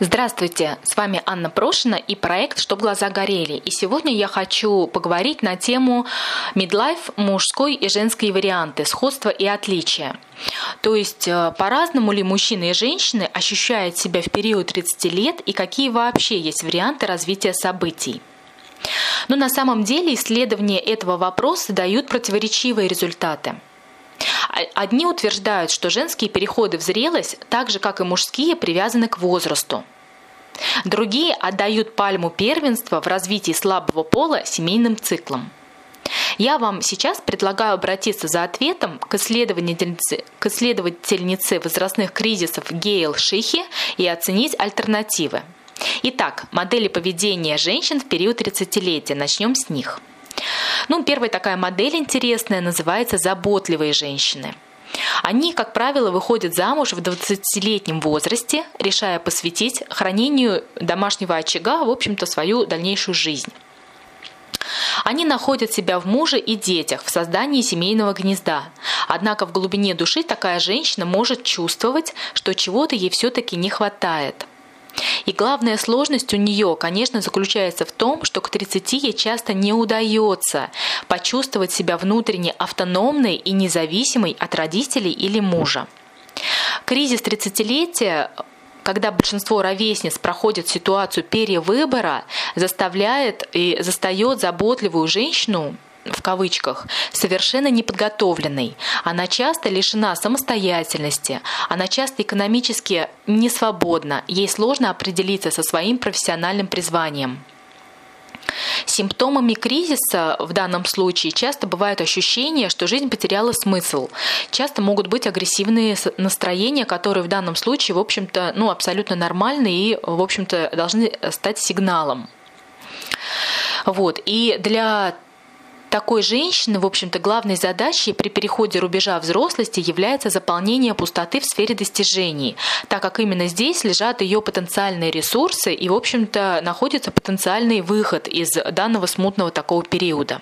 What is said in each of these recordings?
Здравствуйте, с вами Анна Прошина и проект «Чтоб глаза горели». И сегодня я хочу поговорить на тему midlife мужской и женской варианты, сходства и отличия. То есть э, по-разному ли мужчины и женщины ощущают себя в период 30 лет и какие вообще есть варианты развития событий. Но на самом деле исследования этого вопроса дают противоречивые результаты – Одни утверждают, что женские переходы в зрелость, так же как и мужские, привязаны к возрасту. Другие отдают пальму первенства в развитии слабого пола семейным циклам. Я вам сейчас предлагаю обратиться за ответом к исследовательнице, к исследовательнице возрастных кризисов Гейл Шихи и оценить альтернативы. Итак, модели поведения женщин в период 30-летия. Начнем с них. Ну, первая такая модель интересная называется «заботливые женщины». Они, как правило, выходят замуж в 20-летнем возрасте, решая посвятить хранению домашнего очага, в общем-то, свою дальнейшую жизнь. Они находят себя в муже и детях, в создании семейного гнезда. Однако в глубине души такая женщина может чувствовать, что чего-то ей все-таки не хватает – и главная сложность у нее, конечно, заключается в том, что к 30 ей часто не удается почувствовать себя внутренне автономной и независимой от родителей или мужа. Кризис 30-летия когда большинство ровесниц проходит ситуацию перевыбора, заставляет и застает заботливую женщину в кавычках, совершенно неподготовленной. Она часто лишена самостоятельности, она часто экономически не свободна, ей сложно определиться со своим профессиональным призванием. Симптомами кризиса в данном случае часто бывают ощущения, что жизнь потеряла смысл. Часто могут быть агрессивные настроения, которые в данном случае, в общем-то, ну, абсолютно нормальны и, в общем-то, должны стать сигналом. Вот. И для такой женщины, в общем-то, главной задачей при переходе рубежа взрослости является заполнение пустоты в сфере достижений, так как именно здесь лежат ее потенциальные ресурсы и, в общем-то, находится потенциальный выход из данного смутного такого периода.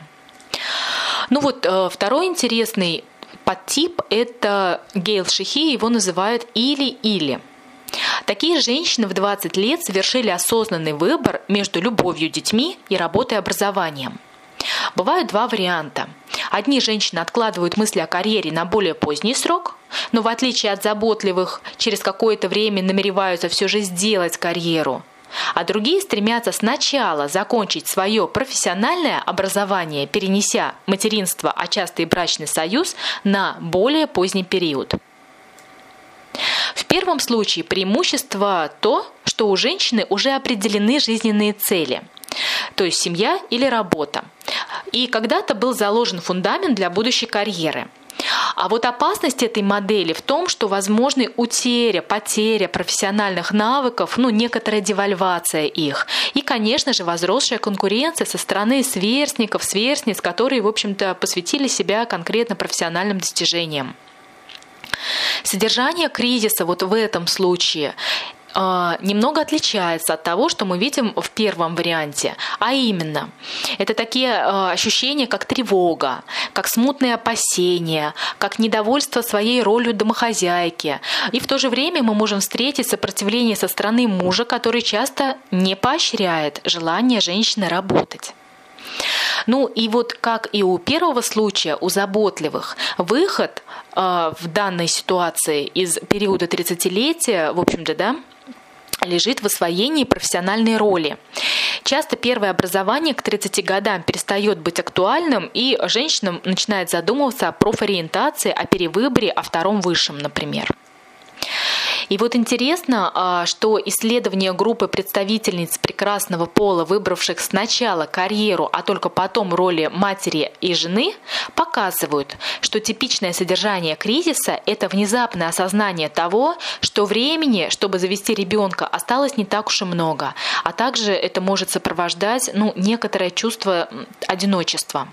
Ну вот, э, второй интересный подтип – это Гейл Шихи, его называют «или-или». Такие женщины в 20 лет совершили осознанный выбор между любовью, детьми и работой образованием. Бывают два варианта. Одни женщины откладывают мысли о карьере на более поздний срок, но в отличие от заботливых, через какое-то время намереваются все же сделать карьеру. А другие стремятся сначала закончить свое профессиональное образование, перенеся материнство, а часто и брачный союз на более поздний период. В первом случае преимущество то, что у женщины уже определены жизненные цели, то есть семья или работа. И когда-то был заложен фундамент для будущей карьеры. А вот опасность этой модели в том, что возможны утеря, потеря профессиональных навыков, ну, некоторая девальвация их. И, конечно же, возросшая конкуренция со стороны сверстников, сверстниц, которые, в общем-то, посвятили себя конкретно профессиональным достижениям. Содержание кризиса вот в этом случае немного отличается от того, что мы видим в первом варианте. А именно, это такие а, ощущения, как тревога, как смутные опасения, как недовольство своей ролью домохозяйки. И в то же время мы можем встретить сопротивление со стороны мужа, который часто не поощряет желание женщины работать. Ну и вот как и у первого случая, у заботливых, выход э, в данной ситуации из периода 30-летия, в общем-то, да, лежит в освоении профессиональной роли. Часто первое образование к 30 годам перестает быть актуальным, и женщина начинает задумываться о профориентации, о перевыборе, о втором высшем, например. И вот интересно, а, что исследования группы представительниц прекрасного пола, выбравших сначала карьеру, а только потом роли матери и жены, показывают, что типичное содержание кризиса – это внезапное осознание того, что времени, чтобы завести ребенка, осталось не так уж и много, а также это может сопровождать ну, некоторое чувство одиночества.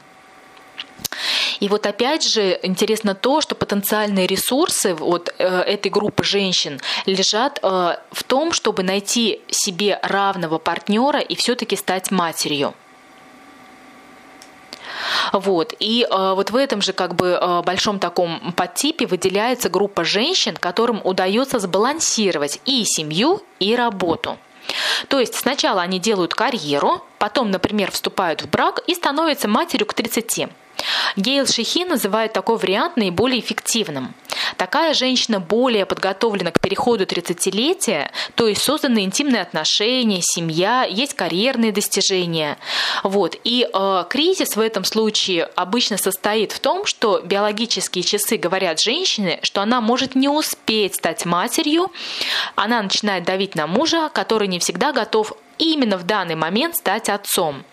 И вот опять же интересно то, что потенциальные ресурсы вот э, этой группы женщин лежат э, в том, чтобы найти себе равного партнера и все-таки стать матерью. Вот. И э, вот в этом же как бы э, большом таком подтипе выделяется группа женщин, которым удается сбалансировать и семью, и работу. То есть сначала они делают карьеру, потом, например, вступают в брак и становятся матерью к 30. Гейл Шихи называет такой вариант наиболее эффективным. Такая женщина более подготовлена к переходу 30-летия, то есть созданы интимные отношения, семья, есть карьерные достижения. Вот. И э, кризис в этом случае обычно состоит в том, что биологические часы говорят женщине, что она может не успеть стать матерью, она начинает давить на мужа, который не всегда готов именно в данный момент стать отцом.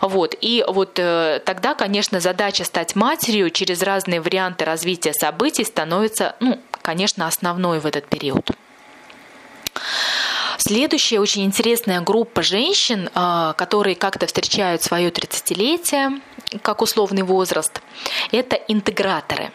Вот. И вот э, тогда, конечно, задача стать матерью через разные варианты развития событий становится, ну, конечно, основной в этот период. Следующая очень интересная группа женщин, э, которые как-то встречают свое 30-летие как условный возраст, это интеграторы.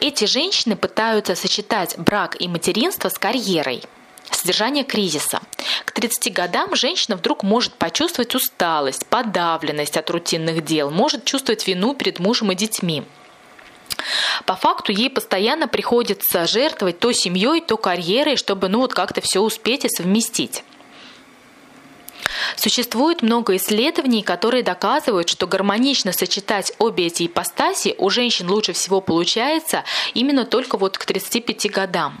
Эти женщины пытаются сочетать брак и материнство с карьерой – Содержание кризиса. К 30 годам женщина вдруг может почувствовать усталость, подавленность от рутинных дел, может чувствовать вину перед мужем и детьми. По факту ей постоянно приходится жертвовать то семьей, то карьерой, чтобы ну вот как-то все успеть и совместить. Существует много исследований, которые доказывают, что гармонично сочетать обе эти ипостаси у женщин лучше всего получается именно только вот к 35 годам.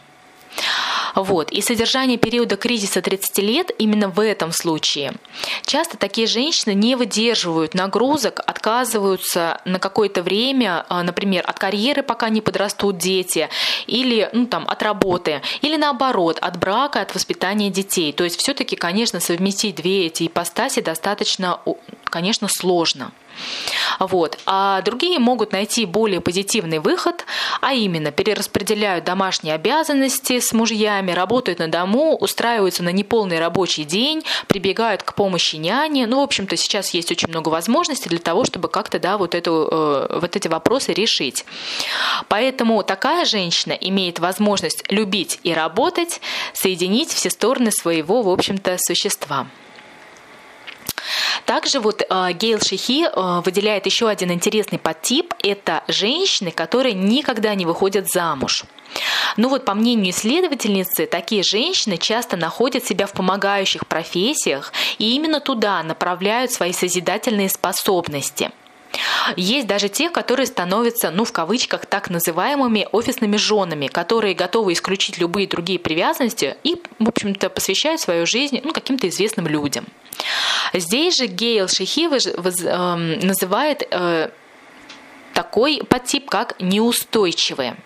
Вот. И содержание периода кризиса 30 лет именно в этом случае. Часто такие женщины не выдерживают нагрузок, отказываются на какое-то время, а, например, от карьеры, пока не подрастут дети, или ну, там, от работы, или наоборот, от брака, от воспитания детей. То есть все-таки, конечно, совместить две эти ипостаси достаточно, конечно, сложно. Вот. А другие могут найти более позитивный выход, а именно перераспределяют домашние обязанности с мужьями, работают на дому, устраиваются на неполный рабочий день, прибегают к помощи няни. Ну, в общем-то, сейчас есть очень много возможностей для того, чтобы как-то да, вот, эту, э, вот эти вопросы решить. Поэтому такая женщина имеет возможность любить и работать, соединить все стороны своего, в общем-то, существа. Также вот э, Гейл Шихи э, выделяет еще один интересный подтип. Это женщины, которые никогда не выходят замуж. Ну вот, по мнению исследовательницы, такие женщины часто находят себя в помогающих профессиях и именно туда направляют свои созидательные способности – есть даже те, которые становятся, ну, в кавычках, так называемыми офисными женами, которые готовы исключить любые другие привязанности и, в общем-то, посвящают свою жизнь ну, каким-то известным людям. Здесь же Гейл Шихи э, называет э, такой подтип, как неустойчивые.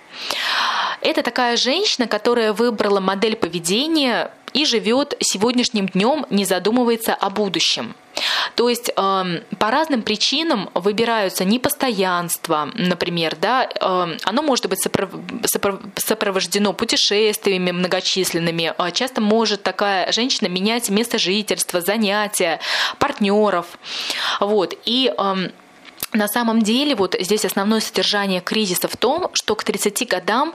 Это такая женщина, которая выбрала модель поведения и живет сегодняшним днем, не задумывается о будущем. То есть э, по разным причинам выбираются непостоянство, например, да, э, оно может быть сопров... сопровождено путешествиями многочисленными. А часто может такая женщина менять место жительства, занятия, партнеров. Вот. И э, на самом деле вот здесь основное содержание кризиса в том, что к 30 годам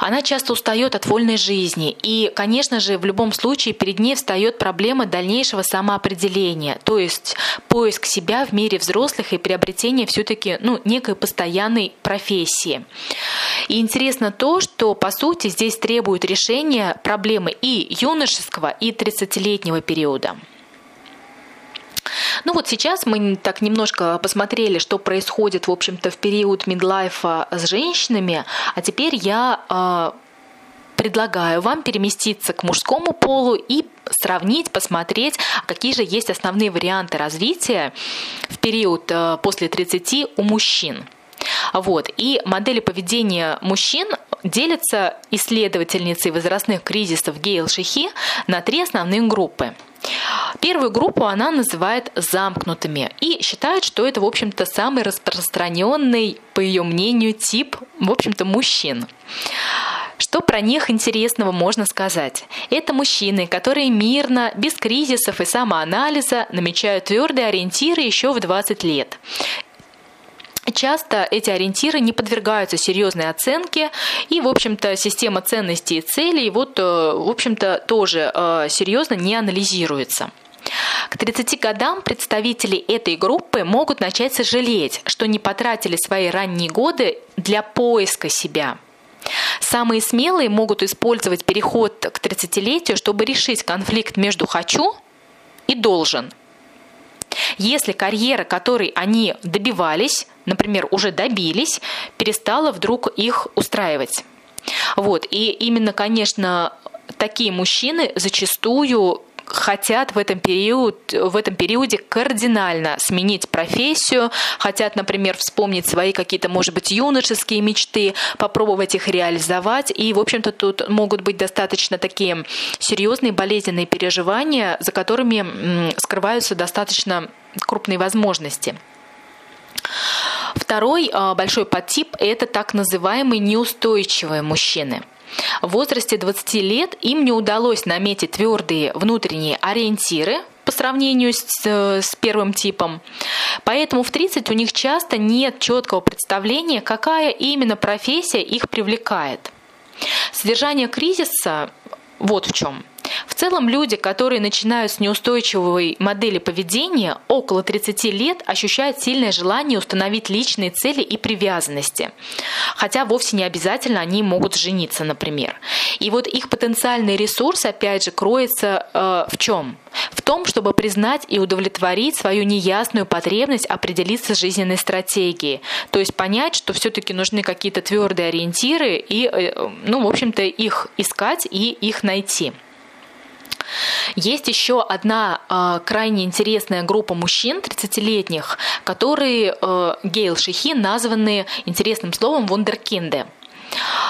она часто устает от вольной жизни. И, конечно же, в любом случае перед ней встает проблема дальнейшего самоопределения, то есть поиск себя в мире взрослых и приобретение все-таки ну, некой постоянной профессии. И интересно то, что, по сути, здесь требует решения проблемы и юношеского, и 30-летнего периода. Ну вот сейчас мы так немножко посмотрели, что происходит, в общем-то, в период мидлайфа с женщинами, а теперь я э, предлагаю вам переместиться к мужскому полу и сравнить, посмотреть, какие же есть основные варианты развития в период э, после 30 у мужчин. Вот. И модели поведения мужчин делятся исследовательницей возрастных кризисов Гейл Шихи на три основные группы – Первую группу она называет замкнутыми и считает, что это, в общем-то, самый распространенный, по ее мнению, тип, в общем-то, мужчин. Что про них интересного можно сказать? Это мужчины, которые мирно, без кризисов и самоанализа намечают твердые ориентиры еще в 20 лет. Часто эти ориентиры не подвергаются серьезной оценке, и, в общем-то, система ценностей и целей, вот, э, в общем-то, тоже э, серьезно не анализируется. К 30 годам представители этой группы могут начать сожалеть, что не потратили свои ранние годы для поиска себя. Самые смелые могут использовать переход к 30-летию, чтобы решить конфликт между «хочу» и «должен». Если карьера, которой они добивались, например, уже добились, перестала вдруг их устраивать. Вот. И именно, конечно, такие мужчины зачастую хотят в этом, период, в этом периоде кардинально сменить профессию, хотят, например, вспомнить свои какие-то, может быть, юношеские мечты, попробовать их реализовать. И, в общем-то, тут могут быть достаточно такие серьезные болезненные переживания, за которыми скрываются достаточно крупные возможности. Второй а, большой подтип – это так называемые неустойчивые мужчины – в возрасте 20 лет им не удалось наметить твердые внутренние ориентиры по сравнению с, с первым типом. Поэтому в 30 у них часто нет четкого представления, какая именно профессия их привлекает. Содержание кризиса вот в чем. В целом люди, которые начинают с неустойчивой модели поведения, около 30 лет ощущают сильное желание установить личные цели и привязанности. Хотя вовсе не обязательно они могут жениться, например. И вот их потенциальный ресурс, опять же, кроется э, в чем? В том, чтобы признать и удовлетворить свою неясную потребность определиться с жизненной стратегией. То есть понять, что все-таки нужны какие-то твердые ориентиры и, э, ну, в общем-то, их искать и их найти. Есть еще одна э, крайне интересная группа мужчин 30-летних, которые э, Гейл Шихи названы интересным словом вундеркинды.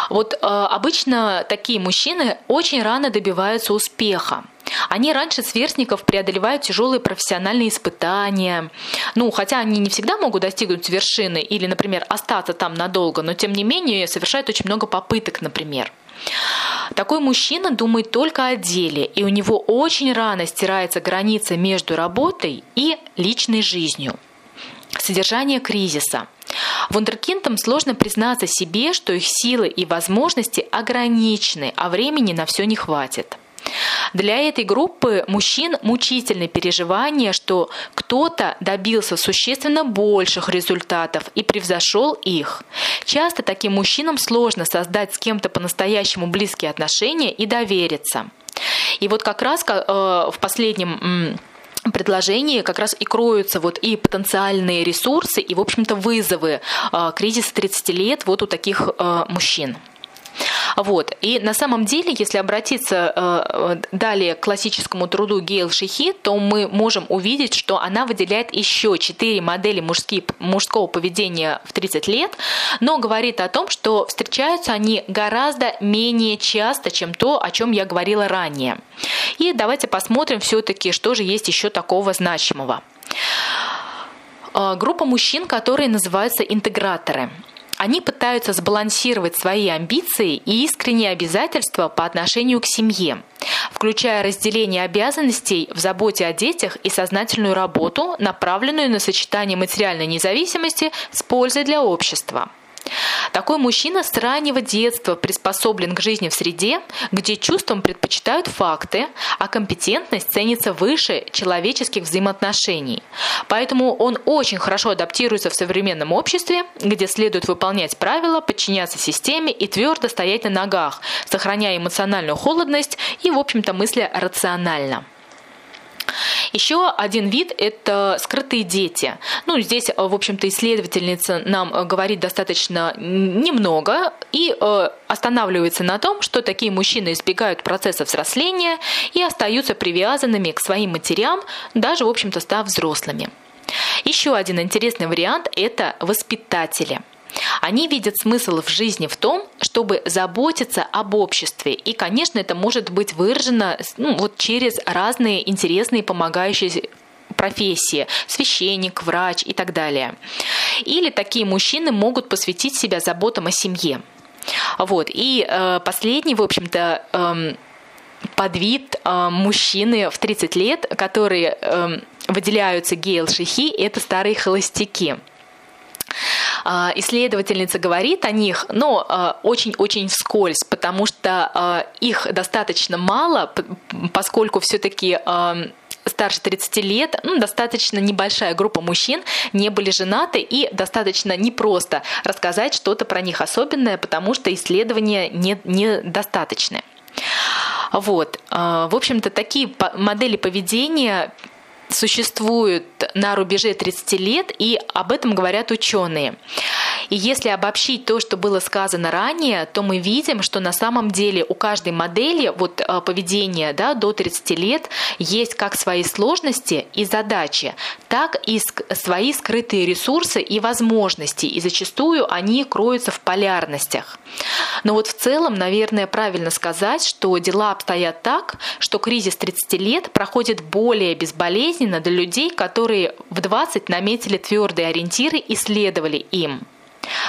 Вот э, обычно такие мужчины очень рано добиваются успеха. Они раньше сверстников преодолевают тяжелые профессиональные испытания. Ну, хотя они не всегда могут достигнуть вершины или, например, остаться там надолго, но тем не менее совершают очень много попыток, например. Такой мужчина думает только о деле, и у него очень рано стирается граница между работой и личной жизнью. Содержание кризиса. Вундеркиндам сложно признаться себе, что их силы и возможности ограничены, а времени на все не хватит. Для этой группы мужчин мучительное переживание, что кто-то добился существенно больших результатов и превзошел их. Часто таким мужчинам сложно создать с кем-то по-настоящему близкие отношения и довериться. И вот как раз э, в последнем предложении как раз и кроются вот и потенциальные ресурсы, и, в общем-то, вызовы э, кризиса 30 лет вот у таких э, мужчин. Вот. И на самом деле, если обратиться э, далее к классическому труду Гейл Шихи, то мы можем увидеть, что она выделяет еще четыре модели мужские, мужского поведения в 30 лет, но говорит о том, что встречаются они гораздо менее часто, чем то, о чем я говорила ранее. И давайте посмотрим все-таки, что же есть еще такого значимого. Э, группа мужчин, которые называются интеграторы. Они пытаются сбалансировать свои амбиции и искренние обязательства по отношению к семье, включая разделение обязанностей в заботе о детях и сознательную работу, направленную на сочетание материальной независимости с пользой для общества. Такой мужчина с раннего детства приспособлен к жизни в среде, где чувствам предпочитают факты, а компетентность ценится выше человеческих взаимоотношений. Поэтому он очень хорошо адаптируется в современном обществе, где следует выполнять правила, подчиняться системе и твердо стоять на ногах, сохраняя эмоциональную холодность и, в общем-то, мысля рационально. Еще один вид – это скрытые дети. Ну, здесь, в общем-то, исследовательница нам говорит достаточно немного и э, останавливается на том, что такие мужчины избегают процесса взросления и остаются привязанными к своим матерям, даже, в общем-то, став взрослыми. Еще один интересный вариант – это воспитатели – они видят смысл в жизни в том, чтобы заботиться об обществе. И, конечно, это может быть выражено ну, вот через разные интересные помогающие профессии, священник, врач и так далее. Или такие мужчины могут посвятить себя заботам о семье. Вот. И э, последний, в общем-то, э, подвид э, мужчины в 30 лет, которые э, выделяются гейл шихи, это старые холостяки. А, исследовательница говорит о них, но а, очень-очень вскользь, потому что а, их достаточно мало, поскольку все-таки старше 30 лет, ну, достаточно небольшая группа мужчин не были женаты, и достаточно непросто рассказать что-то про них особенное, потому что исследования недостаточны. Не вот. В общем-то, такие модели поведения существуют на рубеже 30 лет, и об этом говорят ученые. И если обобщить то, что было сказано ранее, то мы видим, что на самом деле у каждой модели вот э, поведения да, до 30 лет есть как свои сложности и задачи, так и свои скрытые ресурсы и возможности, и зачастую они кроются в полярностях. Но вот в целом, наверное, правильно сказать, что дела обстоят так, что кризис 30 лет проходит более безболезненно для людей, которые в 20 наметили твердые ориентиры и следовали им.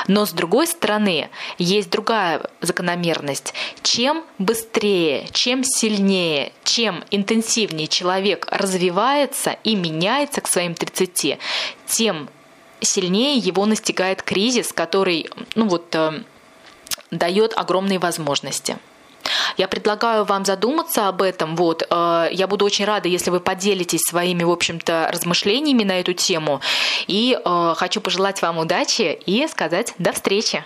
Но с другой стороны, есть другая закономерность. Чем быстрее, чем сильнее, чем интенсивнее человек развивается и меняется к своим 30, тем сильнее его настигает кризис, который ну вот, э, дает огромные возможности. Я предлагаю вам задуматься об этом. Вот. Э, я буду очень рада, если вы поделитесь своими, в общем-то, размышлениями на эту тему. И э, хочу пожелать вам удачи и сказать до встречи.